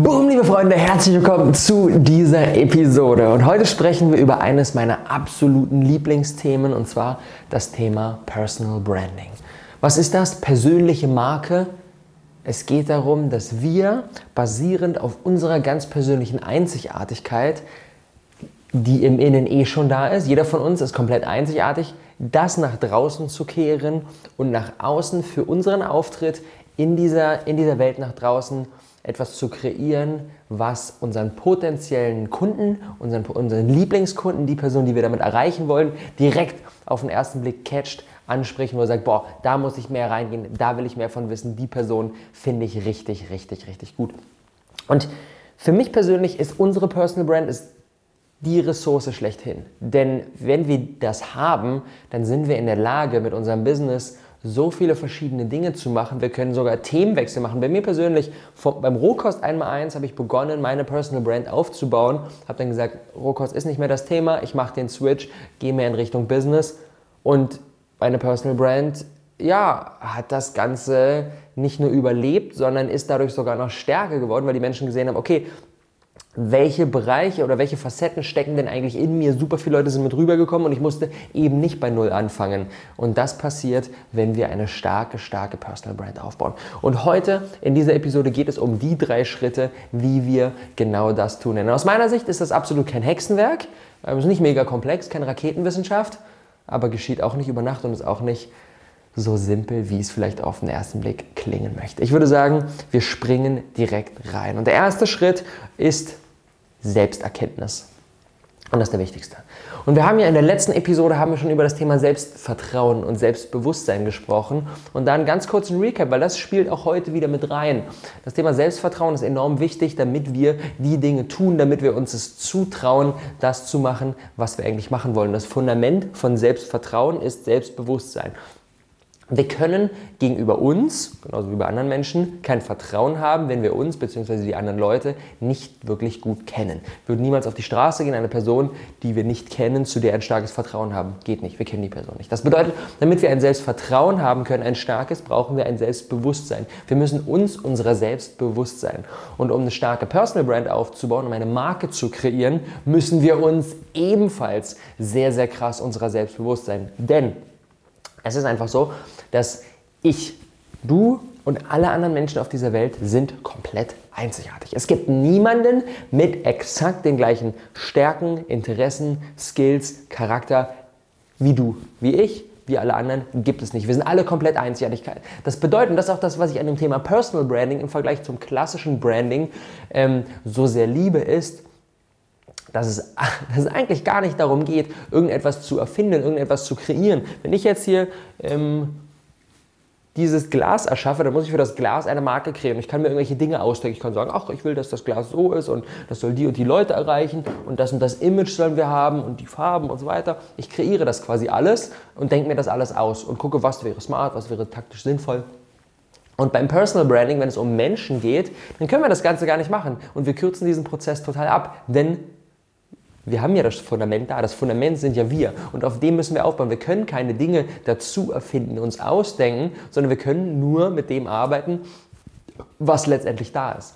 Boom, liebe Freunde, herzlich willkommen zu dieser Episode. Und heute sprechen wir über eines meiner absoluten Lieblingsthemen und zwar das Thema Personal Branding. Was ist das? Persönliche Marke. Es geht darum, dass wir basierend auf unserer ganz persönlichen Einzigartigkeit, die im Innen eh schon da ist, jeder von uns ist komplett einzigartig, das nach draußen zu kehren und nach außen für unseren Auftritt in dieser, in dieser Welt nach draußen etwas zu kreieren, was unseren potenziellen Kunden, unseren, unseren Lieblingskunden, die Person, die wir damit erreichen wollen, direkt auf den ersten Blick catcht, anspricht, wo sagt, boah, da muss ich mehr reingehen, da will ich mehr von wissen, die Person finde ich richtig, richtig, richtig gut. Und für mich persönlich ist unsere Personal Brand ist die Ressource schlechthin. Denn wenn wir das haben, dann sind wir in der Lage, mit unserem Business so viele verschiedene Dinge zu machen. Wir können sogar Themenwechsel machen. Bei mir persönlich, beim Rohkost 1x1 habe ich begonnen, meine Personal Brand aufzubauen. Habe dann gesagt, Rohkost ist nicht mehr das Thema, ich mache den Switch, gehe mehr in Richtung Business. Und meine Personal Brand, ja, hat das Ganze nicht nur überlebt, sondern ist dadurch sogar noch stärker geworden, weil die Menschen gesehen haben, okay, welche Bereiche oder welche Facetten stecken denn eigentlich in mir. Super viele Leute sind mit rübergekommen und ich musste eben nicht bei Null anfangen. Und das passiert, wenn wir eine starke, starke Personal Brand aufbauen. Und heute in dieser Episode geht es um die drei Schritte, wie wir genau das tun. Denn aus meiner Sicht ist das absolut kein Hexenwerk. Es ist nicht mega komplex, keine Raketenwissenschaft, aber geschieht auch nicht über Nacht und ist auch nicht so simpel, wie es vielleicht auf den ersten Blick klingen möchte. Ich würde sagen, wir springen direkt rein. Und der erste Schritt ist Selbsterkenntnis. Und das ist der wichtigste. Und wir haben ja in der letzten Episode haben wir schon über das Thema Selbstvertrauen und Selbstbewusstsein gesprochen. Und dann ganz kurz ein Recap, weil das spielt auch heute wieder mit rein. Das Thema Selbstvertrauen ist enorm wichtig, damit wir die Dinge tun, damit wir uns es zutrauen, das zu machen, was wir eigentlich machen wollen. Das Fundament von Selbstvertrauen ist Selbstbewusstsein. Wir können gegenüber uns, genauso wie bei anderen Menschen, kein Vertrauen haben, wenn wir uns bzw. die anderen Leute nicht wirklich gut kennen. Wir würden niemals auf die Straße gehen, eine Person, die wir nicht kennen, zu der ein starkes Vertrauen haben. Geht nicht, wir kennen die Person nicht. Das bedeutet, damit wir ein Selbstvertrauen haben können, ein starkes, brauchen wir ein Selbstbewusstsein. Wir müssen uns unserer selbst bewusst sein. Und um eine starke Personal Brand aufzubauen, um eine Marke zu kreieren, müssen wir uns ebenfalls sehr, sehr krass unserer selbst bewusst sein. Denn es ist einfach so, dass ich, du und alle anderen Menschen auf dieser Welt sind komplett einzigartig. Es gibt niemanden mit exakt den gleichen Stärken, Interessen, Skills, Charakter wie du, wie ich, wie alle anderen, gibt es nicht. Wir sind alle komplett einzigartig. Das bedeutet, und das ist auch das, was ich an dem Thema Personal Branding im Vergleich zum klassischen Branding ähm, so sehr liebe, ist, dass es, dass es eigentlich gar nicht darum geht, irgendetwas zu erfinden, irgendetwas zu kreieren. Wenn ich jetzt hier ähm, dieses Glas erschaffe, dann muss ich für das Glas eine Marke kreieren. Ich kann mir irgendwelche Dinge ausdenken. Ich kann sagen, ach, ich will, dass das Glas so ist und das soll die und die Leute erreichen und das und das Image sollen wir haben und die Farben und so weiter. Ich kreiere das quasi alles und denke mir das alles aus und gucke, was wäre smart, was wäre taktisch sinnvoll. Und beim Personal Branding, wenn es um Menschen geht, dann können wir das Ganze gar nicht machen und wir kürzen diesen Prozess total ab, denn wir haben ja das Fundament da. Das Fundament sind ja wir. Und auf dem müssen wir aufbauen. Wir können keine Dinge dazu erfinden, uns ausdenken, sondern wir können nur mit dem arbeiten, was letztendlich da ist.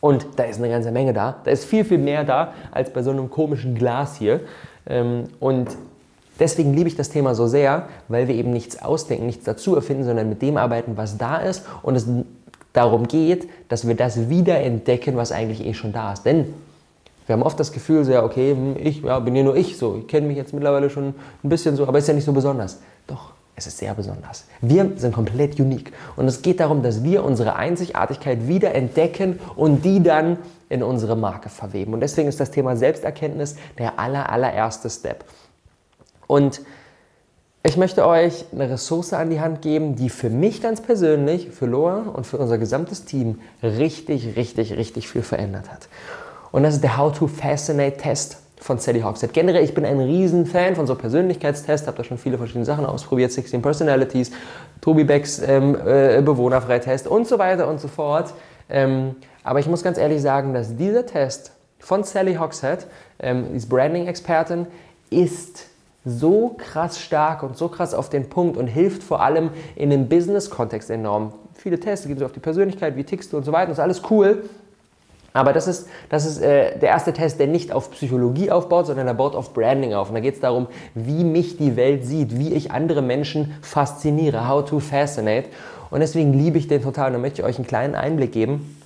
Und da ist eine ganze Menge da. Da ist viel, viel mehr da als bei so einem komischen Glas hier. Ähm, und deswegen liebe ich das Thema so sehr, weil wir eben nichts ausdenken, nichts dazu erfinden, sondern mit dem arbeiten, was da ist. Und es darum geht, dass wir das wieder entdecken, was eigentlich eh schon da ist. Denn wir haben oft das Gefühl, so, ja, okay, hm, ich ja, bin ja nur ich so. Ich kenne mich jetzt mittlerweile schon ein bisschen so, aber ist ja nicht so besonders. Doch, es ist sehr besonders. Wir sind komplett unique. Und es geht darum, dass wir unsere Einzigartigkeit wieder entdecken und die dann in unsere Marke verweben. Und deswegen ist das Thema Selbsterkenntnis der aller, allererste Step. Und ich möchte euch eine Ressource an die Hand geben, die für mich ganz persönlich, für Loa und für unser gesamtes Team richtig, richtig, richtig viel verändert hat. Und das ist der How to Fascinate Test von Sally Hogshead. Generell, ich bin ein riesen Fan von so Persönlichkeitstests, habe da schon viele verschiedene Sachen ausprobiert, 16 Personalities, Tobi Becks ähm, äh, Bewohnerfreitest und so weiter und so fort. Ähm, aber ich muss ganz ehrlich sagen, dass dieser Test von Sally Hogshead, ähm, die Branding-Expertin, ist so krass stark und so krass auf den Punkt und hilft vor allem in dem Business-Kontext enorm. Viele Tests gehen so auf die Persönlichkeit, wie tickst du und so weiter, das ist alles cool. Aber das ist, das ist äh, der erste Test, der nicht auf Psychologie aufbaut, sondern der baut auf Branding auf. Und da geht es darum, wie mich die Welt sieht, wie ich andere Menschen fasziniere, how to fascinate. Und deswegen liebe ich den total und da möchte ich euch einen kleinen Einblick geben.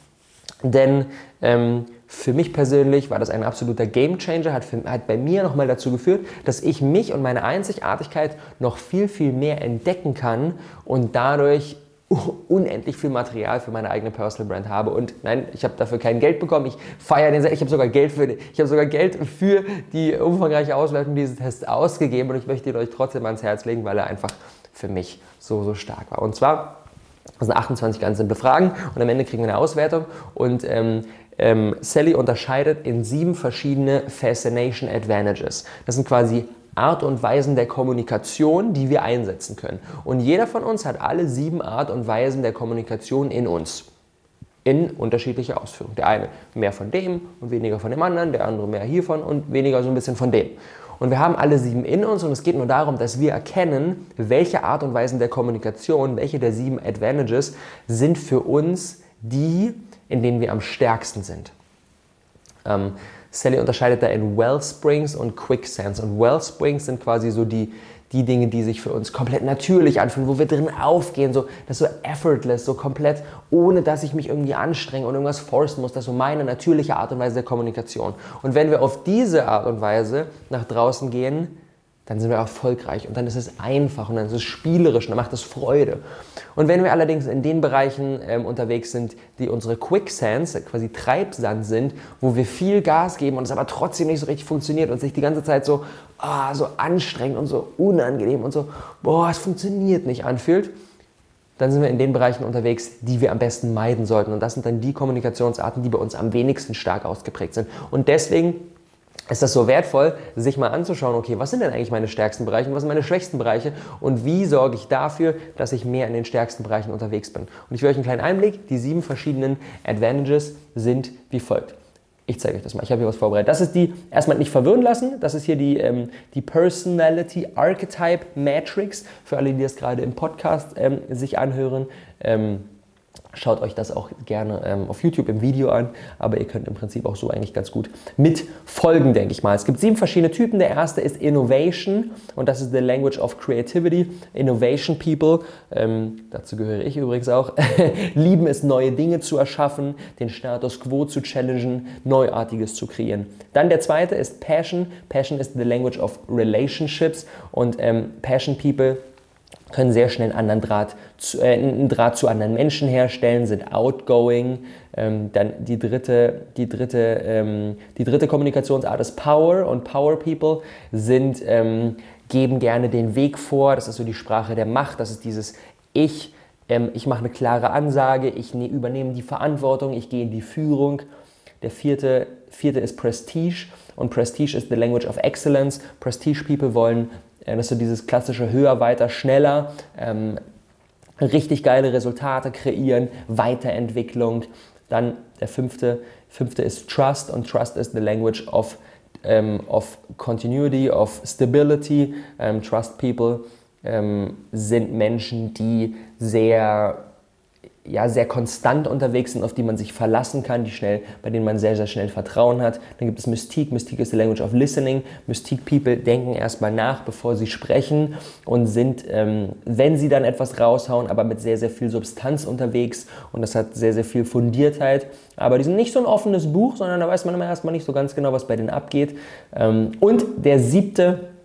Denn ähm, für mich persönlich war das ein absoluter Gamechanger, hat, hat bei mir nochmal dazu geführt, dass ich mich und meine Einzigartigkeit noch viel, viel mehr entdecken kann und dadurch unendlich viel Material für meine eigene Personal Brand habe und nein, ich habe dafür kein Geld bekommen. Ich feiere den, ich habe sogar Geld für, ich habe sogar Geld für die umfangreiche Auswertung dieses Tests ausgegeben und ich möchte ihn euch trotzdem ans Herz legen, weil er einfach für mich so so stark war. Und zwar das sind 28 ganz simple Fragen und am Ende kriegen wir eine Auswertung und ähm, ähm, Sally unterscheidet in sieben verschiedene Fascination Advantages. Das sind quasi Art und Weisen der Kommunikation, die wir einsetzen können. Und jeder von uns hat alle sieben Art und Weisen der Kommunikation in uns. In unterschiedlicher Ausführung. Der eine mehr von dem und weniger von dem anderen, der andere mehr hiervon und weniger so ein bisschen von dem. Und wir haben alle sieben in uns und es geht nur darum, dass wir erkennen, welche Art und Weisen der Kommunikation, welche der sieben Advantages sind für uns die, in denen wir am stärksten sind. Ähm, Sally unterscheidet da in Wellsprings und Quicksands. Und Wellsprings sind quasi so die, die Dinge, die sich für uns komplett natürlich anfühlen, wo wir drin aufgehen, so, das ist so effortless, so komplett, ohne dass ich mich irgendwie anstrenge und irgendwas forcen muss. Das ist so meine natürliche Art und Weise der Kommunikation. Und wenn wir auf diese Art und Weise nach draußen gehen, dann sind wir erfolgreich und dann ist es einfach und dann ist es spielerisch und dann macht es Freude. Und wenn wir allerdings in den Bereichen ähm, unterwegs sind, die unsere Quicksands, quasi Treibsand sind, wo wir viel Gas geben und es aber trotzdem nicht so richtig funktioniert und sich die ganze Zeit so, ah, so anstrengend und so unangenehm und so, boah, es funktioniert nicht anfühlt, dann sind wir in den Bereichen unterwegs, die wir am besten meiden sollten. Und das sind dann die Kommunikationsarten, die bei uns am wenigsten stark ausgeprägt sind. Und deswegen ist das so wertvoll, sich mal anzuschauen, okay, was sind denn eigentlich meine stärksten Bereiche und was sind meine schwächsten Bereiche und wie sorge ich dafür, dass ich mehr in den stärksten Bereichen unterwegs bin. Und ich will euch einen kleinen Einblick, die sieben verschiedenen Advantages sind wie folgt. Ich zeige euch das mal, ich habe hier was vorbereitet. Das ist die, erstmal nicht verwirren lassen, das ist hier die, ähm, die Personality Archetype Matrix, für alle, die das gerade im Podcast ähm, sich anhören. Ähm, Schaut euch das auch gerne ähm, auf YouTube im Video an, aber ihr könnt im Prinzip auch so eigentlich ganz gut mitfolgen, denke ich mal. Es gibt sieben verschiedene Typen. Der erste ist Innovation und das ist the language of creativity. Innovation People, ähm, dazu gehöre ich übrigens auch, lieben es, neue Dinge zu erschaffen, den Status quo zu challengen, Neuartiges zu kreieren. Dann der zweite ist Passion. Passion ist the language of relationships und ähm, Passion People können sehr schnell einen anderen Draht zu, äh, einen Draht zu anderen Menschen herstellen, sind outgoing. Ähm, dann die dritte, die, dritte, ähm, die dritte Kommunikationsart ist Power und Power People sind, ähm, geben gerne den Weg vor. Das ist so die Sprache der Macht. Das ist dieses Ich. Ähm, ich mache eine klare Ansage. Ich ne, übernehme die Verantwortung. Ich gehe in die Führung. Der vierte, vierte ist Prestige und Prestige ist the language of excellence. Prestige People wollen äh, dass du dieses klassische höher, weiter, schneller, ähm, richtig geile Resultate kreieren, Weiterentwicklung. Dann der fünfte, fünfte ist Trust und Trust is the language of, ähm, of continuity, of stability. Ähm, trust people ähm, sind Menschen, die sehr ja, sehr konstant unterwegs sind, auf die man sich verlassen kann, die schnell, bei denen man sehr, sehr schnell Vertrauen hat. Dann gibt es Mystique. Mystique ist the language of listening. Mystique People denken erstmal nach, bevor sie sprechen und sind, ähm, wenn sie dann etwas raushauen, aber mit sehr, sehr viel Substanz unterwegs und das hat sehr, sehr viel Fundiertheit. Aber die sind nicht so ein offenes Buch, sondern da weiß man immer erstmal nicht so ganz genau, was bei denen abgeht. Ähm, und der siebte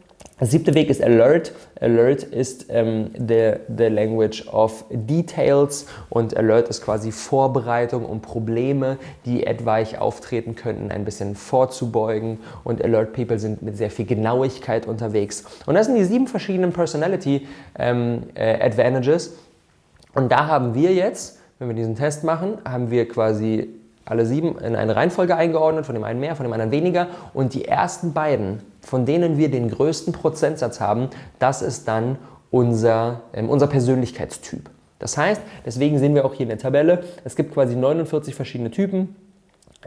der siebte Weg ist Alert. Alert ist ähm, the, the language of details und Alert ist quasi Vorbereitung, um Probleme, die etwaig auftreten könnten, ein bisschen vorzubeugen. Und Alert People sind mit sehr viel Genauigkeit unterwegs. Und das sind die sieben verschiedenen Personality ähm, äh, Advantages. Und da haben wir jetzt, wenn wir diesen Test machen, haben wir quasi alle sieben in eine Reihenfolge eingeordnet, von dem einen mehr, von dem anderen weniger. Und die ersten beiden, von denen wir den größten Prozentsatz haben, das ist dann unser, äh, unser Persönlichkeitstyp. Das heißt, deswegen sehen wir auch hier in der Tabelle, es gibt quasi 49 verschiedene Typen.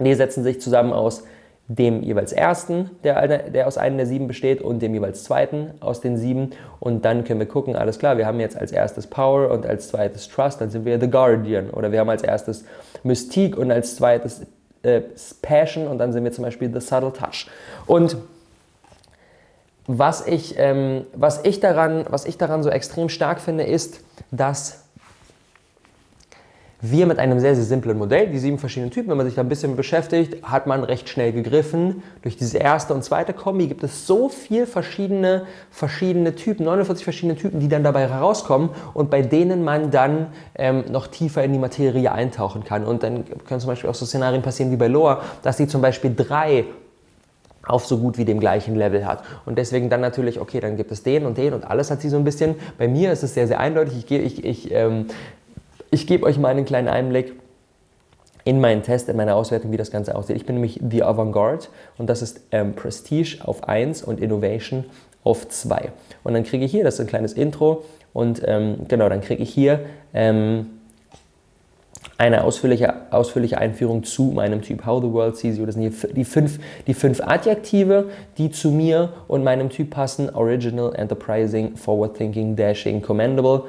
Die setzen sich zusammen aus dem jeweils ersten, der, der aus einem der sieben besteht, und dem jeweils zweiten aus den sieben. Und dann können wir gucken, alles klar, wir haben jetzt als erstes Power und als zweites Trust, dann sind wir The Guardian. Oder wir haben als erstes Mystique und als zweites äh, Passion und dann sind wir zum Beispiel The Subtle Touch. Und was ich, ähm, was, ich daran, was ich daran so extrem stark finde, ist, dass wir mit einem sehr, sehr simplen Modell, die sieben verschiedenen Typen, wenn man sich da ein bisschen beschäftigt, hat man recht schnell gegriffen. Durch diese erste und zweite Kombi gibt es so viele verschiedene, verschiedene Typen, 49 verschiedene Typen, die dann dabei herauskommen und bei denen man dann ähm, noch tiefer in die Materie eintauchen kann. Und dann können zum Beispiel auch so Szenarien passieren wie bei Loa, dass sie zum Beispiel drei auf so gut wie dem gleichen Level hat. Und deswegen dann natürlich, okay, dann gibt es den und den und alles hat sie so ein bisschen. Bei mir ist es sehr, sehr eindeutig. Ich, ich, ich ähm, ich gebe euch mal einen kleinen Einblick in meinen Test, in meine Auswertung, wie das Ganze aussieht. Ich bin nämlich The Avantgarde und das ist ähm, Prestige auf 1 und Innovation auf 2. Und dann kriege ich hier, das ist ein kleines Intro und ähm, genau, dann kriege ich hier ähm, eine ausführliche, ausführliche Einführung zu meinem Typ How the World Sees You. Das sind hier die fünf, die fünf Adjektive, die zu mir und meinem Typ passen. Original, Enterprising, Forward Thinking, Dashing, Commendable.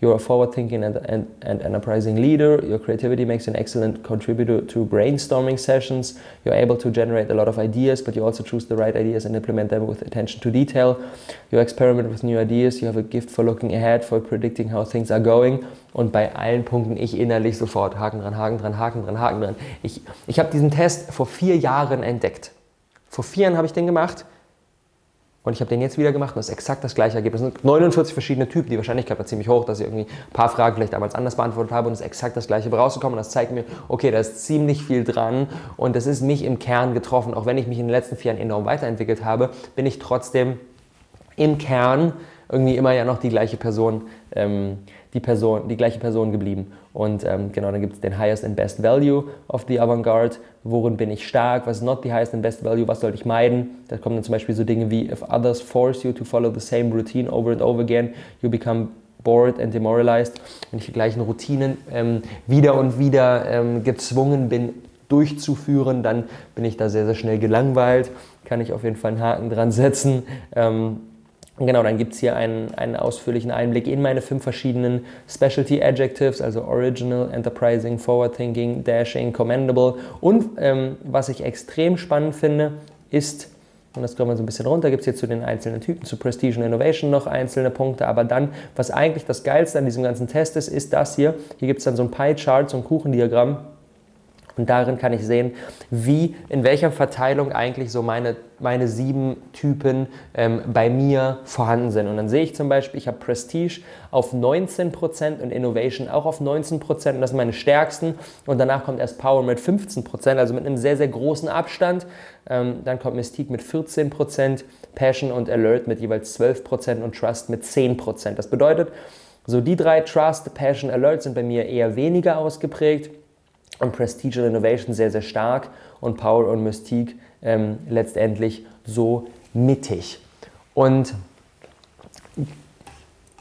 You're a forward-thinking and, and, and, enterprising leader. Your creativity makes an excellent contributor to brainstorming sessions. You're able to generate a lot of ideas, but you also choose the right ideas and implement them with attention to detail. You experiment with new ideas. You have a gift for looking ahead, for predicting how things are going. Und bei allen Punkten ich innerlich sofort Haken dran, Haken dran, Haken dran, Haken dran. Ich, ich habe diesen Test vor vier Jahren entdeckt. Vor vier Jahren habe ich den gemacht und ich habe den jetzt wieder gemacht und das ist exakt das gleiche Ergebnis. Es sind 49 verschiedene Typen. Die Wahrscheinlichkeit war ziemlich hoch, dass ich irgendwie ein paar Fragen vielleicht damals anders beantwortet habe und es ist exakt das gleiche rausgekommen. Und das zeigt mir, okay, da ist ziemlich viel dran und das ist mich im Kern getroffen. Auch wenn ich mich in den letzten vier Jahren enorm weiterentwickelt habe, bin ich trotzdem im Kern irgendwie immer ja noch die gleiche Person, ähm, die Person, die gleiche Person geblieben. Und ähm, genau, dann gibt es den Highest and Best Value of the Avantgarde. Worin bin ich stark? Was ist not the highest and best value? Was sollte ich meiden? Da kommen dann zum Beispiel so Dinge wie, if others force you to follow the same routine over and over again, you become bored and demoralized. Wenn ich die gleichen Routinen ähm, wieder und wieder ähm, gezwungen bin, durchzuführen, dann bin ich da sehr, sehr schnell gelangweilt. Kann ich auf jeden Fall einen Haken dran setzen. Ähm, Genau, dann gibt es hier einen, einen ausführlichen Einblick in meine fünf verschiedenen Specialty Adjectives, also Original, Enterprising, Forward Thinking, Dashing, Commendable. Und ähm, was ich extrem spannend finde, ist, und das kommen wir so ein bisschen runter, gibt es jetzt zu den einzelnen Typen, zu Prestige und Innovation noch einzelne Punkte, aber dann, was eigentlich das Geilste an diesem ganzen Test ist, ist das hier. Hier gibt es dann so ein Pie-Chart, so ein Kuchendiagramm und darin kann ich sehen, wie, in welcher Verteilung eigentlich so meine, meine sieben Typen ähm, bei mir vorhanden sind. Und dann sehe ich zum Beispiel, ich habe Prestige auf 19% und Innovation auch auf 19%. Und das sind meine stärksten. Und danach kommt erst Power mit 15%, also mit einem sehr, sehr großen Abstand. Ähm, dann kommt Mystique mit 14%, Passion und Alert mit jeweils 12% und Trust mit 10%. Das bedeutet, so die drei Trust, Passion, Alert sind bei mir eher weniger ausgeprägt und Prestige und Innovation sehr, sehr stark und Power und Mystique ähm, letztendlich so mittig. Und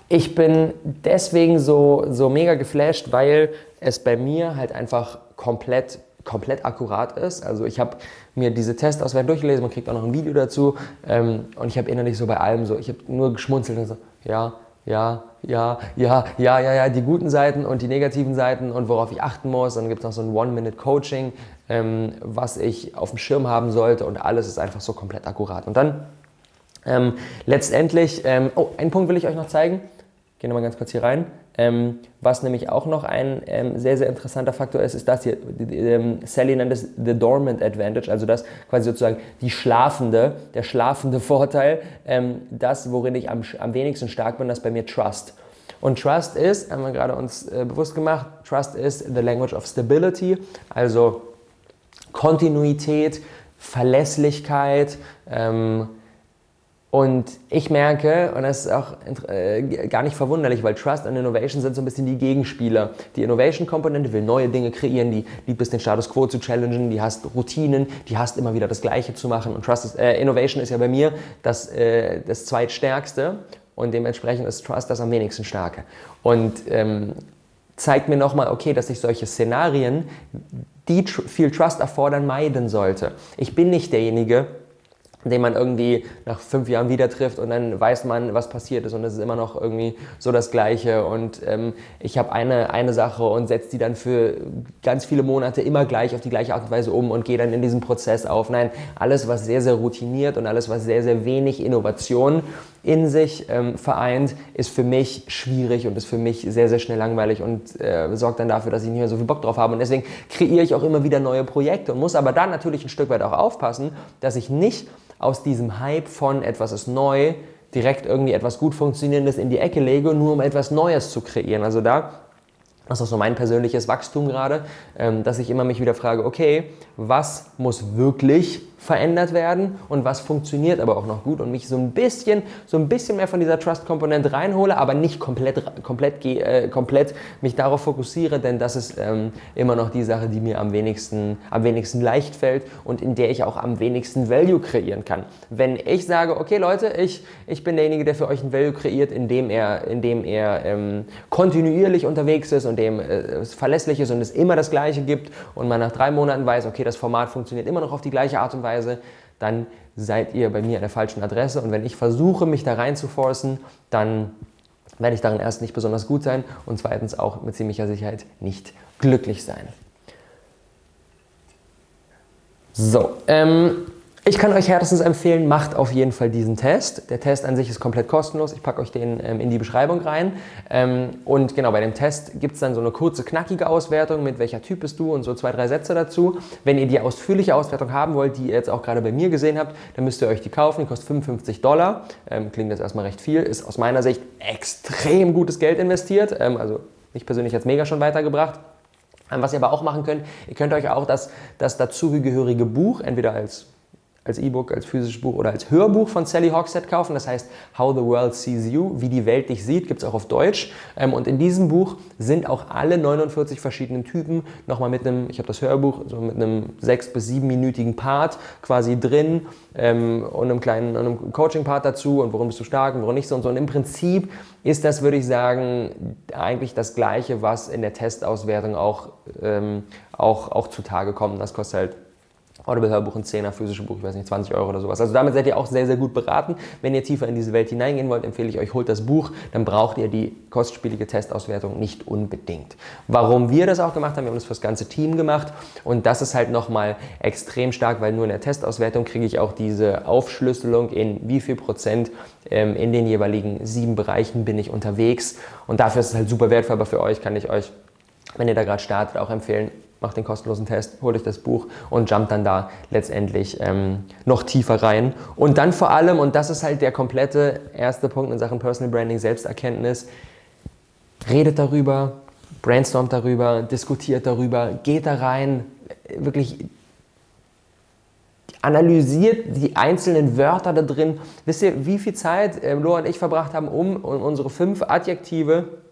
ich bin deswegen so, so mega geflasht, weil es bei mir halt einfach komplett, komplett akkurat ist. Also ich habe mir diese Testauswertung durchgelesen, man kriegt auch noch ein Video dazu ähm, und ich habe innerlich so bei allem so, ich habe nur geschmunzelt und so, ja, ja, ja, ja, ja, ja, ja, die guten Seiten und die negativen Seiten und worauf ich achten muss. Dann gibt es noch so ein One-Minute-Coaching, ähm, was ich auf dem Schirm haben sollte und alles ist einfach so komplett akkurat. Und dann ähm, letztendlich, ähm, oh, einen Punkt will ich euch noch zeigen. Gehen wir mal ganz kurz hier rein. Ähm, was nämlich auch noch ein ähm, sehr, sehr interessanter Faktor ist, ist das hier. Ähm, Sally nennt es the dormant advantage, also das quasi sozusagen die schlafende, der schlafende Vorteil, ähm, das, worin ich am, am wenigsten stark bin, das bei mir Trust. Und Trust ist, haben wir gerade uns äh, bewusst gemacht, Trust is the language of stability, also Kontinuität, Verlässlichkeit, ähm, und ich merke, und das ist auch äh, gar nicht verwunderlich, weil Trust und Innovation sind so ein bisschen die Gegenspieler. Die Innovation-Komponente will neue Dinge kreieren, die liebt es, den Status quo zu challengen, die hasst Routinen, die hasst immer wieder das Gleiche zu machen. Und Trust ist, äh, Innovation ist ja bei mir das, äh, das zweitstärkste und dementsprechend ist Trust das am wenigsten starke. Und ähm, zeigt mir nochmal, okay, dass ich solche Szenarien, die tr viel Trust erfordern, meiden sollte. Ich bin nicht derjenige, den man irgendwie nach fünf Jahren wieder trifft und dann weiß man, was passiert ist und es ist immer noch irgendwie so das Gleiche und ähm, ich habe eine, eine Sache und setze die dann für ganz viele Monate immer gleich auf die gleiche Art und Weise um und gehe dann in diesen Prozess auf. Nein, alles, was sehr, sehr routiniert und alles, was sehr, sehr wenig Innovation in sich ähm, vereint, ist für mich schwierig und ist für mich sehr, sehr schnell langweilig und äh, sorgt dann dafür, dass ich nicht mehr so viel Bock drauf habe. Und deswegen kreiere ich auch immer wieder neue Projekte und muss aber dann natürlich ein Stück weit auch aufpassen, dass ich nicht aus diesem Hype von etwas ist neu direkt irgendwie etwas gut funktionierendes in die Ecke lege, nur um etwas Neues zu kreieren. Also da das ist auch so mein persönliches Wachstum gerade, ähm, dass ich immer mich wieder frage, okay, was muss wirklich verändert werden und was funktioniert aber auch noch gut und mich so ein bisschen, so ein bisschen mehr von dieser Trust-Komponente reinhole, aber nicht komplett, komplett, äh, komplett mich darauf fokussiere, denn das ist ähm, immer noch die Sache, die mir am wenigsten, am wenigsten leicht fällt und in der ich auch am wenigsten Value kreieren kann. Wenn ich sage, okay Leute, ich, ich bin derjenige, der für euch ein Value kreiert, indem er, indem er ähm, kontinuierlich unterwegs ist und dem äh, es verlässlich ist und es immer das Gleiche gibt und man nach drei Monaten weiß, okay, das Format funktioniert immer noch auf die gleiche Art und Weise, Weise, dann seid ihr bei mir an der falschen Adresse. Und wenn ich versuche, mich da rein dann werde ich darin erst nicht besonders gut sein und zweitens auch mit ziemlicher Sicherheit nicht glücklich sein. So, ähm, ich kann euch herzens empfehlen, macht auf jeden Fall diesen Test. Der Test an sich ist komplett kostenlos. Ich packe euch den ähm, in die Beschreibung rein. Ähm, und genau, bei dem Test gibt es dann so eine kurze, knackige Auswertung mit welcher Typ bist du und so zwei, drei Sätze dazu. Wenn ihr die ausführliche Auswertung haben wollt, die ihr jetzt auch gerade bei mir gesehen habt, dann müsst ihr euch die kaufen. Die kostet 55 Dollar. Ähm, klingt jetzt erstmal recht viel. Ist aus meiner Sicht extrem gutes Geld investiert. Ähm, also mich persönlich jetzt mega schon weitergebracht. Ähm, was ihr aber auch machen könnt, ihr könnt euch auch das, das dazugehörige Buch entweder als als E-Book, als physisches Buch oder als Hörbuch von Sally Hogshead kaufen. Das heißt How the World Sees You, wie die Welt dich sieht, gibt es auch auf Deutsch. Ähm, und in diesem Buch sind auch alle 49 verschiedenen Typen nochmal mit einem, ich habe das Hörbuch, so mit einem sechs- bis siebenminütigen Part quasi drin ähm, und einem kleinen einem Coaching-Part dazu und warum bist du stark und warum nicht so und so. Und im Prinzip ist das, würde ich sagen, eigentlich das Gleiche, was in der Testauswertung auch, ähm, auch, auch zutage kommt. Das kostet halt Audible-Hörbuch, ein 10er, physische Buch, ich weiß nicht, 20 Euro oder sowas. Also damit seid ihr auch sehr, sehr gut beraten. Wenn ihr tiefer in diese Welt hineingehen wollt, empfehle ich euch, holt das Buch, dann braucht ihr die kostspielige Testauswertung nicht unbedingt. Warum wir das auch gemacht haben, wir haben das für das ganze Team gemacht und das ist halt nochmal extrem stark, weil nur in der Testauswertung kriege ich auch diese Aufschlüsselung in wie viel Prozent ähm, in den jeweiligen sieben Bereichen bin ich unterwegs und dafür ist es halt super wertvoll, aber für euch kann ich euch, wenn ihr da gerade startet, auch empfehlen, macht den kostenlosen Test, holt euch das Buch und jumpt dann da letztendlich ähm, noch tiefer rein. Und dann vor allem, und das ist halt der komplette erste Punkt in Sachen Personal Branding, Selbsterkenntnis, redet darüber, brainstormt darüber, diskutiert darüber, geht da rein, wirklich analysiert die einzelnen Wörter da drin. Wisst ihr, wie viel Zeit äh, Laura und ich verbracht haben, um, um unsere fünf Adjektive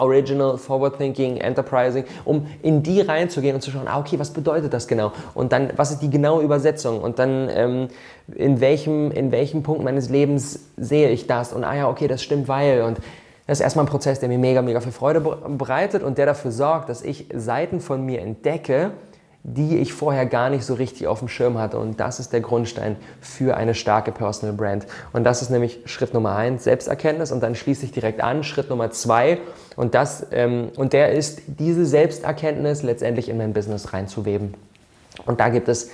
Original, Forward Thinking, Enterprising, um in die reinzugehen und zu schauen, ah, okay, was bedeutet das genau? Und dann, was ist die genaue Übersetzung? Und dann, ähm, in, welchem, in welchem Punkt meines Lebens sehe ich das? Und ah ja, okay, das stimmt, weil. Und das ist erstmal ein Prozess, der mir mega, mega viel Freude bereitet und der dafür sorgt, dass ich Seiten von mir entdecke, die ich vorher gar nicht so richtig auf dem Schirm hatte. Und das ist der Grundstein für eine starke Personal Brand. Und das ist nämlich Schritt Nummer eins, Selbsterkenntnis. Und dann schließe ich direkt an, Schritt Nummer zwei. Und, das, ähm, und der ist, diese Selbsterkenntnis letztendlich in mein Business reinzuweben. Und da gibt es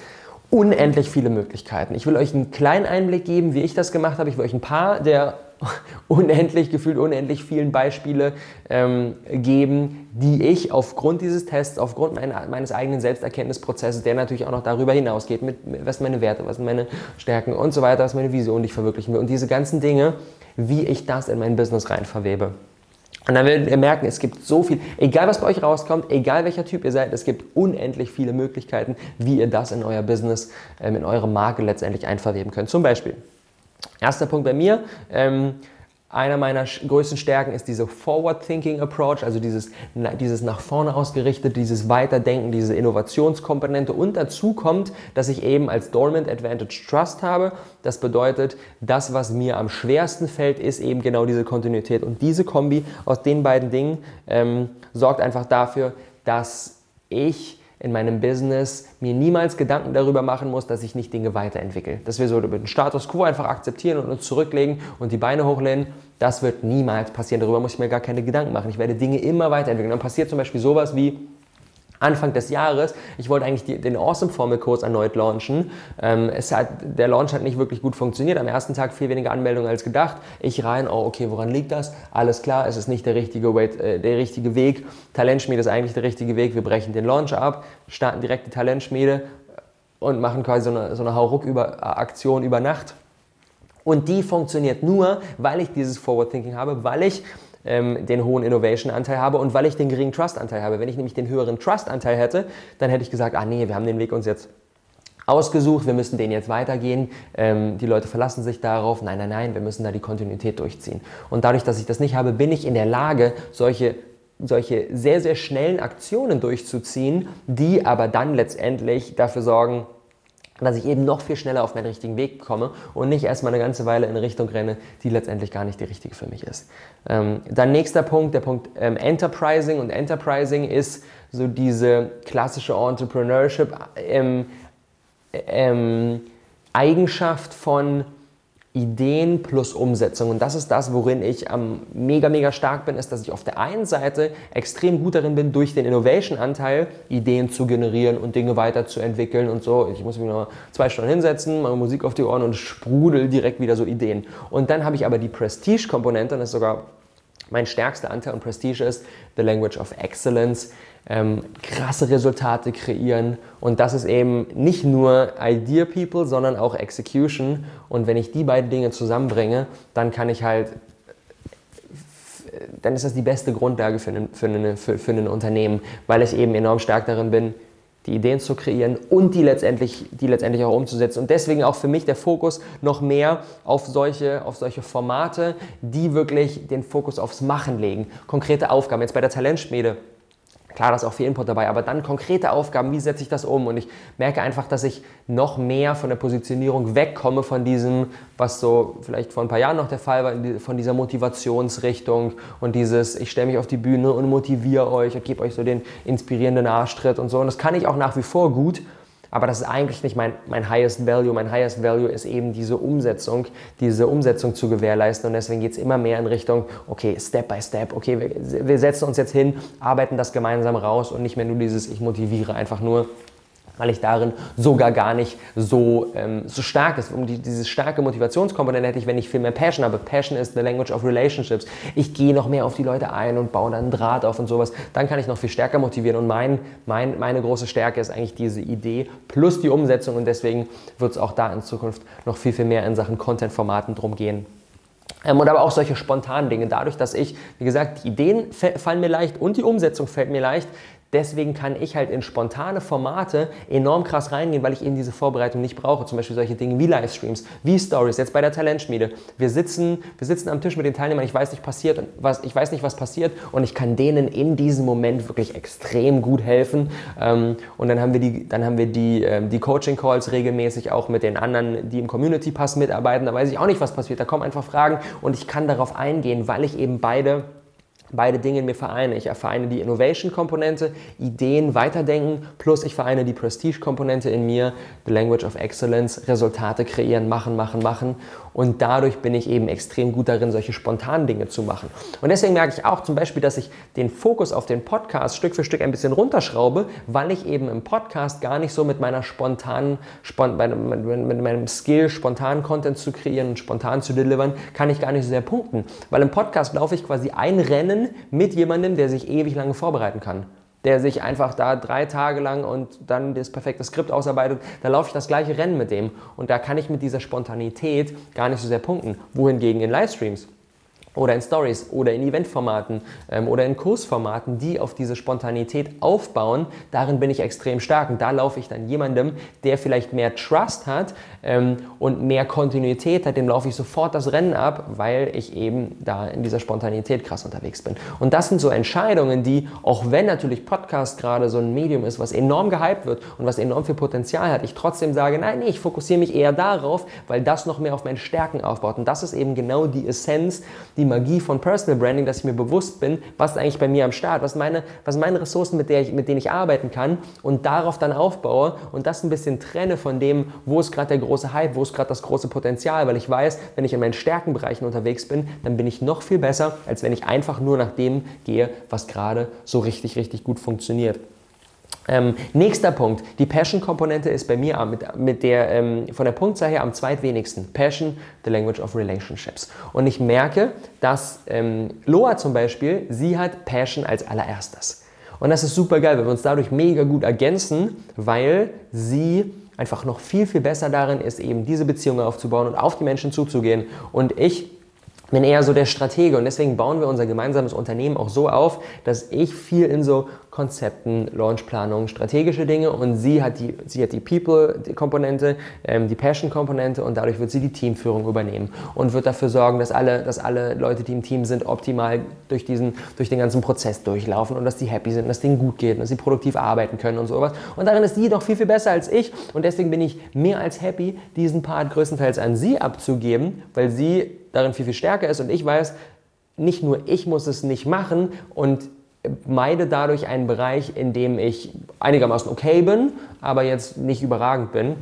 unendlich viele Möglichkeiten. Ich will euch einen kleinen Einblick geben, wie ich das gemacht habe. Ich will euch ein paar der unendlich, gefühlt unendlich vielen Beispiele ähm, geben, die ich aufgrund dieses Tests, aufgrund meiner, meines eigenen Selbsterkenntnisprozesses, der natürlich auch noch darüber hinausgeht, mit, was sind meine Werte, was sind meine Stärken und so weiter, was meine Vision, die ich verwirklichen will und diese ganzen Dinge, wie ich das in mein Business rein verwebe. Und dann werdet ihr merken, es gibt so viel, egal was bei euch rauskommt, egal welcher Typ ihr seid, es gibt unendlich viele Möglichkeiten, wie ihr das in euer Business, ähm, in eure Marke letztendlich einverweben könnt. Zum Beispiel, Erster Punkt bei mir. Ähm, einer meiner größten Stärken ist diese Forward-Thinking Approach, also dieses, dieses nach vorne ausgerichtet, dieses Weiterdenken, diese Innovationskomponente. Und dazu kommt, dass ich eben als Dormant Advantage Trust habe. Das bedeutet, das, was mir am schwersten fällt, ist eben genau diese Kontinuität. Und diese Kombi aus den beiden Dingen ähm, sorgt einfach dafür, dass ich in meinem Business mir niemals Gedanken darüber machen muss, dass ich nicht Dinge weiterentwickle. Dass wir so den Status quo einfach akzeptieren und uns zurücklegen und die Beine hochlehnen, das wird niemals passieren. Darüber muss ich mir gar keine Gedanken machen. Ich werde Dinge immer weiterentwickeln. Dann passiert zum Beispiel sowas wie, Anfang des Jahres. Ich wollte eigentlich die, den Awesome Formel Kurs erneut launchen. Ähm, es hat, der Launch hat nicht wirklich gut funktioniert. Am ersten Tag viel weniger Anmeldungen als gedacht. Ich rein, oh okay, woran liegt das? Alles klar, es ist nicht der richtige, Wait, äh, der richtige Weg. Talentschmiede ist eigentlich der richtige Weg. Wir brechen den Launch ab, starten direkt die Talentschmiede und machen quasi so eine, so eine Hauruck-Aktion über, über Nacht. Und die funktioniert nur, weil ich dieses Forward Thinking habe, weil ich ähm, den hohen Innovation-Anteil habe und weil ich den geringen Trust-Anteil habe. Wenn ich nämlich den höheren Trust-Anteil hätte, dann hätte ich gesagt, ah nee, wir haben den Weg uns jetzt ausgesucht, wir müssen den jetzt weitergehen, ähm, die Leute verlassen sich darauf, nein, nein, nein, wir müssen da die Kontinuität durchziehen. Und dadurch, dass ich das nicht habe, bin ich in der Lage, solche solche sehr, sehr schnellen Aktionen durchzuziehen, die aber dann letztendlich dafür sorgen, dass ich eben noch viel schneller auf meinen richtigen Weg komme und nicht erstmal eine ganze Weile in eine Richtung renne, die letztendlich gar nicht die richtige für mich ist. Ähm, dann nächster Punkt, der Punkt ähm, Enterprising und Enterprising ist so diese klassische Entrepreneurship ähm, ähm Eigenschaft von Ideen plus Umsetzung. Und das ist das, worin ich am mega, mega stark bin, ist, dass ich auf der einen Seite extrem gut darin bin, durch den Innovation-Anteil Ideen zu generieren und Dinge weiterzuentwickeln und so. Ich muss mich noch zwei Stunden hinsetzen, meine Musik auf die Ohren und sprudel direkt wieder so Ideen. Und dann habe ich aber die Prestige-Komponente, und das ist sogar mein stärkster Anteil und Prestige ist The Language of Excellence ähm, krasse Resultate kreieren. Und das ist eben nicht nur Idea People, sondern auch Execution. Und wenn ich die beiden Dinge zusammenbringe, dann kann ich halt, dann ist das die beste Grundlage für ein, für, für, für ein Unternehmen, weil ich eben enorm stark darin bin, die Ideen zu kreieren und die letztendlich, die letztendlich auch umzusetzen. Und deswegen auch für mich der Fokus noch mehr auf solche, auf solche Formate, die wirklich den Fokus aufs Machen legen. Konkrete Aufgaben. Jetzt bei der Talentschmiede Klar, da ist auch viel Input dabei, aber dann konkrete Aufgaben, wie setze ich das um? Und ich merke einfach, dass ich noch mehr von der Positionierung wegkomme von diesem, was so vielleicht vor ein paar Jahren noch der Fall war, von dieser Motivationsrichtung und dieses, ich stelle mich auf die Bühne und motiviere euch und gebe euch so den inspirierenden Arschtritt und so. Und das kann ich auch nach wie vor gut, aber das ist eigentlich nicht mein, mein highest value. Mein highest value ist eben diese Umsetzung, diese Umsetzung zu gewährleisten. Und deswegen geht es immer mehr in Richtung, okay, Step by Step, okay, wir, wir setzen uns jetzt hin, arbeiten das gemeinsam raus und nicht mehr nur dieses, ich motiviere einfach nur weil ich darin sogar gar nicht so, ähm, so stark ist. Um die, diese starke Motivationskomponente hätte ich, wenn ich viel mehr Passion habe. Passion ist the language of relationships. Ich gehe noch mehr auf die Leute ein und baue dann Draht auf und sowas. Dann kann ich noch viel stärker motivieren. Und mein, mein, meine große Stärke ist eigentlich diese Idee plus die Umsetzung. Und deswegen wird es auch da in Zukunft noch viel, viel mehr in Sachen Content-Formaten drum gehen. Ähm, und aber auch solche spontanen Dinge. Dadurch, dass ich, wie gesagt, die Ideen fallen mir leicht und die Umsetzung fällt mir leicht, Deswegen kann ich halt in spontane Formate enorm krass reingehen, weil ich eben diese Vorbereitung nicht brauche. Zum Beispiel solche Dinge wie Livestreams, wie Stories, jetzt bei der Talentschmiede. Wir sitzen, wir sitzen am Tisch mit den Teilnehmern, ich weiß nicht, passiert, was, ich weiß nicht, was passiert und ich kann denen in diesem Moment wirklich extrem gut helfen. Ähm, und dann haben wir die, dann haben wir die, ähm, die Coaching-Calls regelmäßig auch mit den anderen, die im Community-Pass mitarbeiten. Da weiß ich auch nicht, was passiert. Da kommen einfach Fragen und ich kann darauf eingehen, weil ich eben beide beide Dinge in mir vereine. Ich vereine die Innovation-Komponente, Ideen weiterdenken, plus ich vereine die Prestige-Komponente in mir, the Language of Excellence, Resultate kreieren, machen, machen, machen. Und dadurch bin ich eben extrem gut darin, solche spontanen Dinge zu machen. Und deswegen merke ich auch zum Beispiel, dass ich den Fokus auf den Podcast Stück für Stück ein bisschen runterschraube, weil ich eben im Podcast gar nicht so mit meiner spontanen, spont, mit meinem Skill, spontanen Content zu kreieren und spontan zu delivern, kann ich gar nicht so sehr punkten. Weil im Podcast laufe ich quasi ein Rennen mit jemandem, der sich ewig lange vorbereiten kann der sich einfach da drei Tage lang und dann das perfekte Skript ausarbeitet, da laufe ich das gleiche Rennen mit dem. Und da kann ich mit dieser Spontanität gar nicht so sehr punkten. Wohingegen in Livestreams oder in Stories oder in Eventformaten ähm, oder in Kursformaten, die auf diese Spontanität aufbauen, darin bin ich extrem stark. Und da laufe ich dann jemandem, der vielleicht mehr Trust hat ähm, und mehr Kontinuität hat, dem laufe ich sofort das Rennen ab, weil ich eben da in dieser Spontanität krass unterwegs bin. Und das sind so Entscheidungen, die, auch wenn natürlich Podcast gerade so ein Medium ist, was enorm gehypt wird und was enorm viel Potenzial hat, ich trotzdem sage, nein, nee, ich fokussiere mich eher darauf, weil das noch mehr auf meine Stärken aufbaut. Und das ist eben genau die Essenz, die Magie von Personal Branding, dass ich mir bewusst bin, was ist eigentlich bei mir am Start, was meine, was meine Ressourcen, mit, der ich, mit denen ich arbeiten kann und darauf dann aufbaue und das ein bisschen trenne von dem, wo ist gerade der große Hype, wo ist gerade das große Potenzial, weil ich weiß, wenn ich in meinen Stärkenbereichen unterwegs bin, dann bin ich noch viel besser, als wenn ich einfach nur nach dem gehe, was gerade so richtig, richtig gut funktioniert. Ähm, nächster Punkt, die Passion-Komponente ist bei mir mit, mit der, ähm, von der Punktzahl her am zweitwenigsten. Passion, the language of relationships. Und ich merke, dass ähm, Loa zum Beispiel, sie hat Passion als allererstes. Und das ist super geil, weil wir uns dadurch mega gut ergänzen, weil sie einfach noch viel, viel besser darin ist, eben diese Beziehungen aufzubauen und auf die Menschen zuzugehen. Und ich bin eher so der Stratege und deswegen bauen wir unser gemeinsames Unternehmen auch so auf, dass ich viel in so Konzepten, Launchplanung, strategische Dinge und sie hat die, sie hat die People-Komponente, ähm, die Passion-Komponente und dadurch wird sie die Teamführung übernehmen und wird dafür sorgen, dass alle, dass alle Leute, die im Team sind, optimal durch, diesen, durch den ganzen Prozess durchlaufen und dass die happy sind, dass denen gut geht und dass sie produktiv arbeiten können und sowas. Und darin ist sie doch viel, viel besser als ich und deswegen bin ich mehr als happy, diesen Part größtenteils an sie abzugeben, weil sie darin viel, viel stärker ist und ich weiß, nicht nur ich muss es nicht machen und meide dadurch einen Bereich, in dem ich einigermaßen okay bin, aber jetzt nicht überragend bin.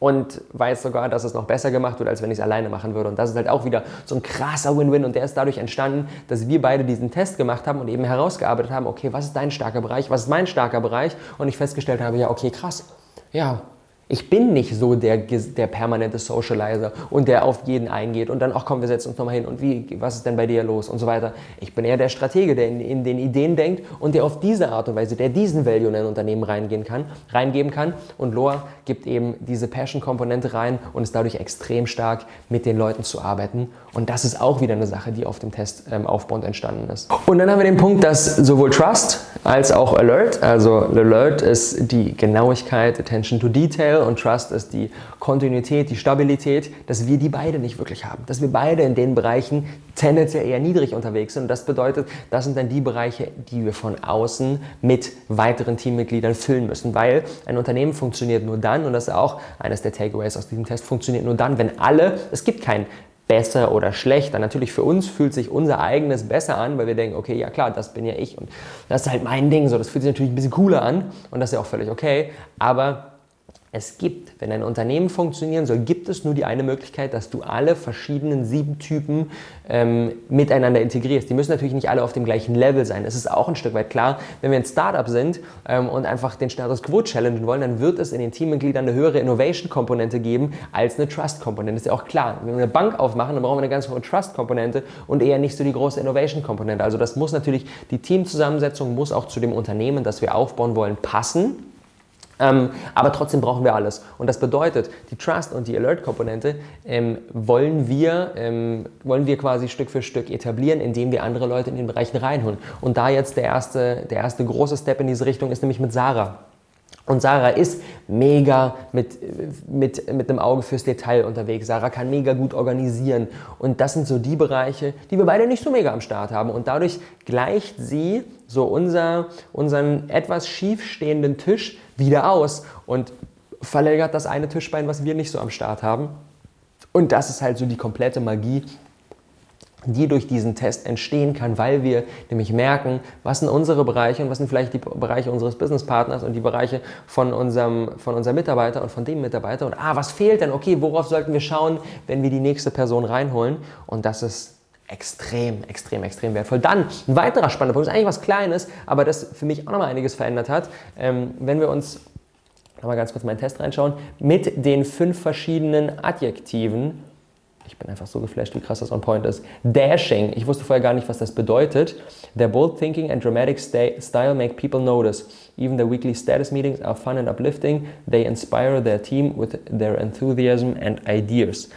Und weiß sogar, dass es noch besser gemacht wird, als wenn ich es alleine machen würde. Und das ist halt auch wieder so ein krasser Win-Win. Und der ist dadurch entstanden, dass wir beide diesen Test gemacht haben und eben herausgearbeitet haben, okay, was ist dein starker Bereich, was ist mein starker Bereich? Und ich festgestellt habe, ja, okay, krass. Ja, ich bin nicht so der, der permanente Socializer und der auf jeden eingeht und dann, ach komm, wir setzen uns nochmal hin und wie, was ist denn bei dir los und so weiter. Ich bin eher der Stratege, der in, in, den Ideen denkt und der auf diese Art und Weise, der diesen Value in ein Unternehmen reingehen kann, reingeben kann. Und Loa gibt eben diese Passion-Komponente rein und ist dadurch extrem stark, mit den Leuten zu arbeiten. Und das ist auch wieder eine Sache, die auf dem Test ähm, aufbauend entstanden ist. Und dann haben wir den Punkt, dass sowohl Trust als auch Alert, also Alert ist die Genauigkeit, Attention to Detail, und Trust ist die Kontinuität, die Stabilität, dass wir die beide nicht wirklich haben. Dass wir beide in den Bereichen tendenziell eher niedrig unterwegs sind. Und das bedeutet, das sind dann die Bereiche, die wir von außen mit weiteren Teammitgliedern füllen müssen. Weil ein Unternehmen funktioniert nur dann, und das ist auch eines der Takeaways aus diesem Test, funktioniert nur dann, wenn alle, es gibt kein besser oder schlechter. Natürlich für uns fühlt sich unser eigenes besser an, weil wir denken, okay, ja klar, das bin ja ich und das ist halt mein Ding. So, das fühlt sich natürlich ein bisschen cooler an und das ist ja auch völlig okay. Aber es gibt, wenn ein Unternehmen funktionieren soll, gibt es nur die eine Möglichkeit, dass du alle verschiedenen sieben Typen ähm, miteinander integrierst. Die müssen natürlich nicht alle auf dem gleichen Level sein. Es ist auch ein Stück weit klar, wenn wir ein Startup sind ähm, und einfach den Status Quo challengen wollen, dann wird es in den Teammitgliedern eine höhere Innovation-Komponente geben als eine Trust-Komponente. Ist ja auch klar. Wenn wir eine Bank aufmachen, dann brauchen wir eine ganz hohe Trust-Komponente und eher nicht so die große Innovation-Komponente. Also das muss natürlich, die Teamzusammensetzung muss auch zu dem Unternehmen, das wir aufbauen wollen, passen. Ähm, aber trotzdem brauchen wir alles. Und das bedeutet, die Trust- und die Alert-Komponente ähm, wollen, wir, ähm, wollen wir quasi Stück für Stück etablieren, indem wir andere Leute in den Bereichen reinholen. Und da jetzt der erste, der erste große Step in diese Richtung ist nämlich mit Sarah. Und Sarah ist mega mit, mit, mit einem Auge fürs Detail unterwegs. Sarah kann mega gut organisieren. Und das sind so die Bereiche, die wir beide nicht so mega am Start haben. Und dadurch gleicht sie so unser, unseren etwas schiefstehenden Tisch wieder aus und verlängert das eine Tischbein, was wir nicht so am Start haben. Und das ist halt so die komplette Magie die durch diesen Test entstehen kann, weil wir nämlich merken, was sind unsere Bereiche und was sind vielleicht die Bereiche unseres Businesspartners und die Bereiche von unserem, von unserem Mitarbeiter und von dem Mitarbeiter und ah, was fehlt denn? Okay, worauf sollten wir schauen, wenn wir die nächste Person reinholen? Und das ist extrem, extrem, extrem wertvoll. Dann ein weiterer spannender Punkt, ist eigentlich was Kleines, aber das für mich auch nochmal einiges verändert hat. Ähm, wenn wir uns nochmal ganz kurz meinen Test reinschauen, mit den fünf verschiedenen Adjektiven ich bin einfach so geflasht, wie krass das on point ist. Dashing. Ich wusste vorher gar nicht, was das bedeutet. Their bold thinking and dramatic style make people notice. Even their weekly status meetings are fun and uplifting. They inspire their team with their enthusiasm and ideas.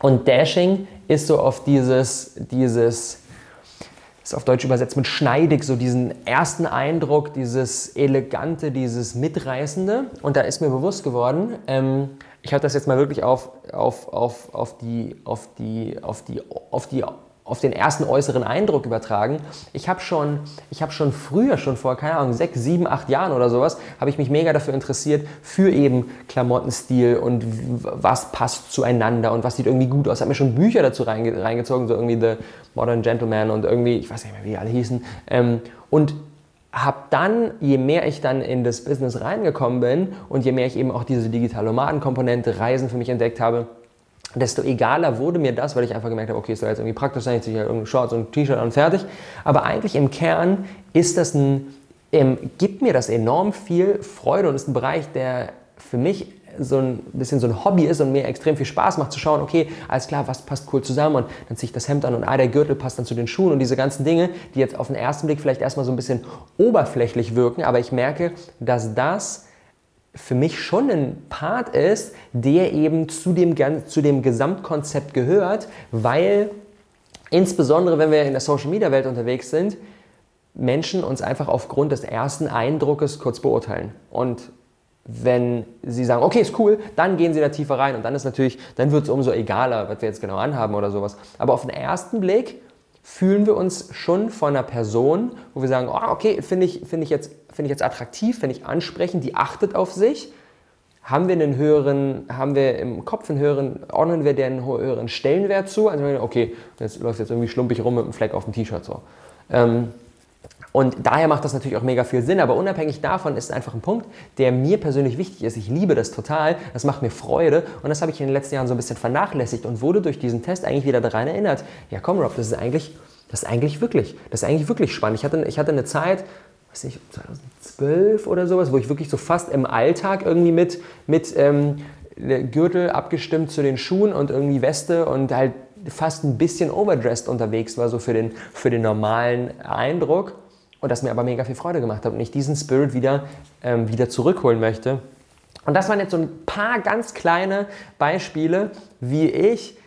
Und Dashing ist so auf dieses, dieses ist auf Deutsch übersetzt mit schneidig, so diesen ersten Eindruck, dieses elegante, dieses mitreißende. Und da ist mir bewusst geworden, ähm, ich habe das jetzt mal wirklich auf, auf, auf, auf, die, auf, die, auf, die, auf die auf den ersten äußeren Eindruck übertragen. Ich habe schon, hab schon früher, schon vor, keine Ahnung, sechs, sieben, acht Jahren oder sowas, habe ich mich mega dafür interessiert, für eben Klamottenstil und was passt zueinander und was sieht irgendwie gut aus. Ich habe mir schon Bücher dazu reinge reingezogen, so irgendwie The Modern Gentleman und irgendwie, ich weiß nicht mehr, wie die alle hießen. Ähm, und habe dann, je mehr ich dann in das Business reingekommen bin und je mehr ich eben auch diese digitale Nomadenkomponente, Reisen für mich entdeckt habe, desto egaler wurde mir das, weil ich einfach gemerkt habe, okay, es soll jetzt irgendwie praktisch sein, ich ziehe halt irgendeine Shorts und T-Shirt und fertig. Aber eigentlich im Kern ist das ein, ähm, gibt mir das enorm viel Freude und ist ein Bereich, der für mich so ein bisschen so ein Hobby ist und mir extrem viel Spaß macht zu schauen, okay, alles klar, was passt cool zusammen und dann ziehe ich das Hemd an und ah, der Gürtel passt dann zu den Schuhen und diese ganzen Dinge, die jetzt auf den ersten Blick vielleicht erstmal so ein bisschen oberflächlich wirken, aber ich merke, dass das für mich schon ein Part ist, der eben zu dem, zu dem Gesamtkonzept gehört, weil insbesondere wenn wir in der Social-Media-Welt unterwegs sind, Menschen uns einfach aufgrund des ersten Eindruckes kurz beurteilen. Und wenn sie sagen, okay, ist cool, dann gehen sie da tiefer rein und dann ist natürlich, dann wird es umso egaler, was wir jetzt genau anhaben oder sowas. Aber auf den ersten Blick fühlen wir uns schon von einer Person, wo wir sagen, oh, okay, finde ich, find ich, jetzt, find ich jetzt attraktiv, finde ich ansprechend, die achtet auf sich. Haben wir einen höheren, haben wir im Kopf einen höheren, ordnen wir der einen höheren Stellenwert zu? Also, okay, jetzt läuft jetzt irgendwie schlumpig rum mit einem Fleck auf dem T-Shirt so. Ähm, und daher macht das natürlich auch mega viel Sinn, aber unabhängig davon ist einfach ein Punkt, der mir persönlich wichtig ist. Ich liebe das total, das macht mir Freude und das habe ich in den letzten Jahren so ein bisschen vernachlässigt und wurde durch diesen Test eigentlich wieder daran erinnert. Ja, komm Rob, das ist eigentlich, das ist eigentlich wirklich, das ist eigentlich wirklich spannend. Ich hatte, ich hatte eine Zeit, weiß nicht, 2012 oder sowas, wo ich wirklich so fast im Alltag irgendwie mit, mit ähm, Gürtel abgestimmt zu den Schuhen und irgendwie Weste und halt fast ein bisschen overdressed unterwegs war, so für den, für den normalen Eindruck und das mir aber mega viel Freude gemacht hat und ich diesen Spirit wieder, ähm, wieder zurückholen möchte. Und das waren jetzt so ein paar ganz kleine Beispiele, wie ich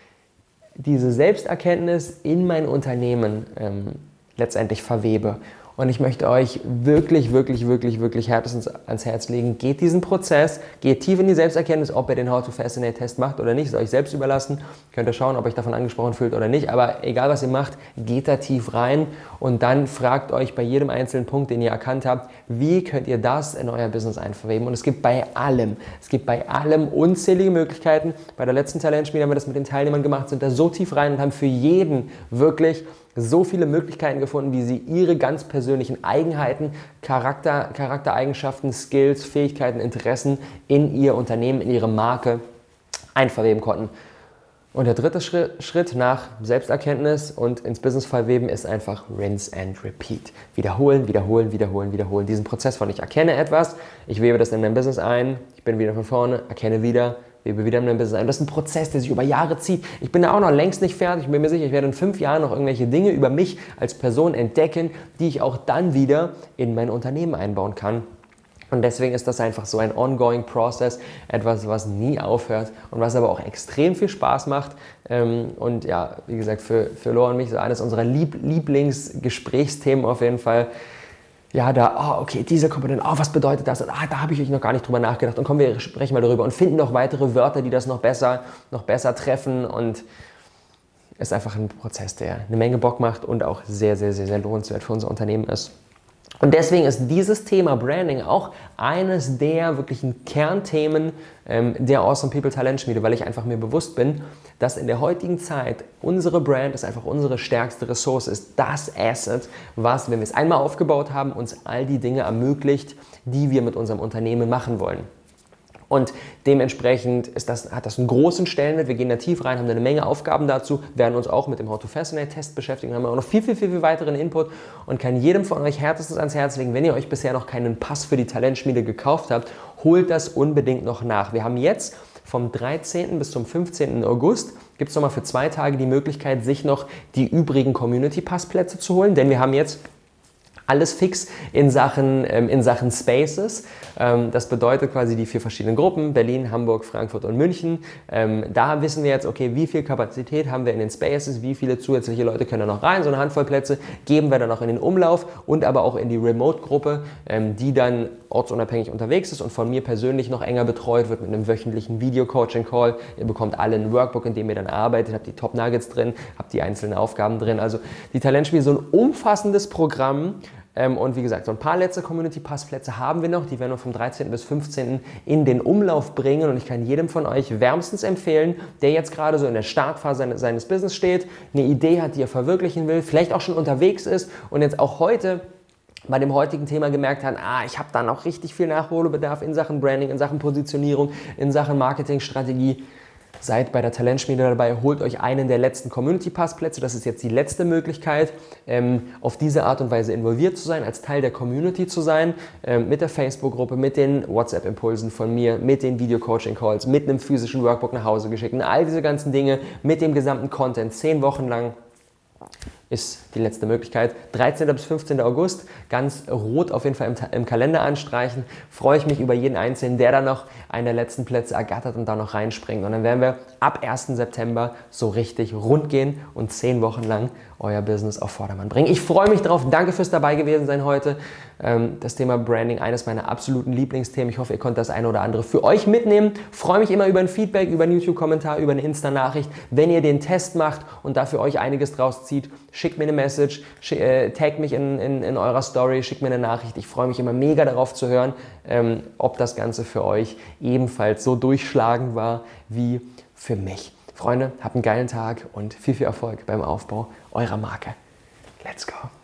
diese Selbsterkenntnis in mein Unternehmen ähm, letztendlich verwebe. Und ich möchte euch wirklich, wirklich, wirklich, wirklich herzens ans Herz legen. Geht diesen Prozess, geht tief in die Selbsterkenntnis, ob ihr den How to Fascinate Test macht oder nicht, ist euch selbst überlassen. Könnt ihr schauen, ob euch davon angesprochen fühlt oder nicht. Aber egal was ihr macht, geht da tief rein und dann fragt euch bei jedem einzelnen Punkt, den ihr erkannt habt, wie könnt ihr das in euer Business einverweben. Und es gibt bei allem, es gibt bei allem unzählige Möglichkeiten. Bei der letzten Talentspiel haben wir das mit den Teilnehmern gemacht, sind da so tief rein und haben für jeden wirklich so viele Möglichkeiten gefunden, wie sie ihre ganz persönlichen Eigenheiten, Charakter, Charaktereigenschaften, Skills, Fähigkeiten, Interessen in ihr Unternehmen, in ihre Marke einverweben konnten. Und der dritte Schritt nach Selbsterkenntnis und ins Business verweben ist einfach rinse and repeat. Wiederholen, wiederholen, wiederholen, wiederholen. Diesen Prozess von ich erkenne etwas, ich webe das in mein Business ein, ich bin wieder von vorne, erkenne wieder, lebe wieder in meinem Business ein. Das ist ein Prozess, der sich über Jahre zieht. Ich bin da auch noch längst nicht fertig. Ich bin mir sicher, ich werde in fünf Jahren noch irgendwelche Dinge über mich als Person entdecken, die ich auch dann wieder in mein Unternehmen einbauen kann. Und deswegen ist das einfach so ein ongoing Process, etwas, was nie aufhört und was aber auch extrem viel Spaß macht. Ähm, und ja, wie gesagt, für, für Laura und mich so eines unserer Lieblingsgesprächsthemen auf jeden Fall ja, da, oh, okay, diese Komponente, oh, was bedeutet das? Und, ah, da habe ich euch noch gar nicht drüber nachgedacht. Und kommen wir sprechen mal darüber und finden noch weitere Wörter, die das noch besser, noch besser treffen. Und es ist einfach ein Prozess, der eine Menge Bock macht und auch sehr, sehr, sehr, sehr lohnenswert für unser Unternehmen ist. Und deswegen ist dieses Thema Branding auch eines der wirklichen Kernthemen ähm, der Awesome People Talentschmiede, weil ich einfach mir bewusst bin, dass in der heutigen Zeit unsere Brand ist einfach unsere stärkste Ressource, ist das Asset, was, wenn wir es einmal aufgebaut haben, uns all die Dinge ermöglicht, die wir mit unserem Unternehmen machen wollen. Und dementsprechend das, hat das einen großen Stellenwert. Wir gehen da tief rein, haben eine Menge Aufgaben dazu, werden uns auch mit dem How to Fascinate Test beschäftigen, haben auch noch viel, viel, viel, viel weiteren Input und kann jedem von euch härtestens ans Herz legen, wenn ihr euch bisher noch keinen Pass für die Talentschmiede gekauft habt, holt das unbedingt noch nach. Wir haben jetzt vom 13. bis zum 15. August gibt es nochmal für zwei Tage die Möglichkeit, sich noch die übrigen Community Passplätze zu holen, denn wir haben jetzt alles fix in Sachen, ähm, in Sachen Spaces. Ähm, das bedeutet quasi die vier verschiedenen Gruppen, Berlin, Hamburg, Frankfurt und München. Ähm, da wissen wir jetzt, okay, wie viel Kapazität haben wir in den Spaces, wie viele zusätzliche Leute können da noch rein, so eine Handvoll Plätze geben wir dann noch in den Umlauf und aber auch in die Remote-Gruppe, die dann ortsunabhängig unterwegs ist und von mir persönlich noch enger betreut wird mit einem wöchentlichen Video-Coaching-Call. Ihr bekommt alle ein Workbook, in dem ihr dann arbeitet, habt die Top-Nuggets drin, habt die einzelnen Aufgaben drin. Also die Talentspiele, so ein umfassendes Programm, ähm, und wie gesagt, so ein paar letzte Community-Passplätze haben wir noch. Die werden wir vom 13. bis 15. in den Umlauf bringen. Und ich kann jedem von euch wärmstens empfehlen, der jetzt gerade so in der Startphase seines Business steht, eine Idee hat, die er verwirklichen will, vielleicht auch schon unterwegs ist und jetzt auch heute bei dem heutigen Thema gemerkt hat, ah, ich habe da noch richtig viel Nachholbedarf in Sachen Branding, in Sachen Positionierung, in Sachen Marketingstrategie Seid bei der Talentschmiede dabei, holt euch einen der letzten Community-Passplätze. Das ist jetzt die letzte Möglichkeit, ähm, auf diese Art und Weise involviert zu sein, als Teil der Community zu sein, ähm, mit der Facebook-Gruppe, mit den WhatsApp-Impulsen von mir, mit den Video-Coaching-Calls, mit einem physischen Workbook nach Hause geschickt all diese ganzen Dinge, mit dem gesamten Content, zehn Wochen lang ist die letzte Möglichkeit. 13. bis 15. August, ganz rot auf jeden Fall im, im, Kalender anstreichen. Freue ich mich über jeden Einzelnen, der da noch einen der letzten Plätze ergattert und da noch reinspringt. Und dann werden wir ab 1. September so richtig rund gehen und zehn Wochen lang euer Business auf Vordermann bringen. Ich freue mich drauf. Danke fürs dabei gewesen sein heute. Ähm, das Thema Branding, eines meiner absoluten Lieblingsthemen. Ich hoffe, ihr konntet das eine oder andere für euch mitnehmen. Freue mich immer über ein Feedback, über einen YouTube-Kommentar, über eine Insta-Nachricht. Wenn ihr den Test macht und da für euch einiges draus zieht, schickt mir eine Message, äh, taggt mich in, in, in, eurer Story, schickt mir eine Nachricht. Ich freue mich immer mega darauf zu hören, ähm, ob das Ganze für euch ebenfalls so durchschlagend war wie für mich. Freunde, habt einen geilen Tag und viel, viel Erfolg beim Aufbau eurer Marke. Let's go!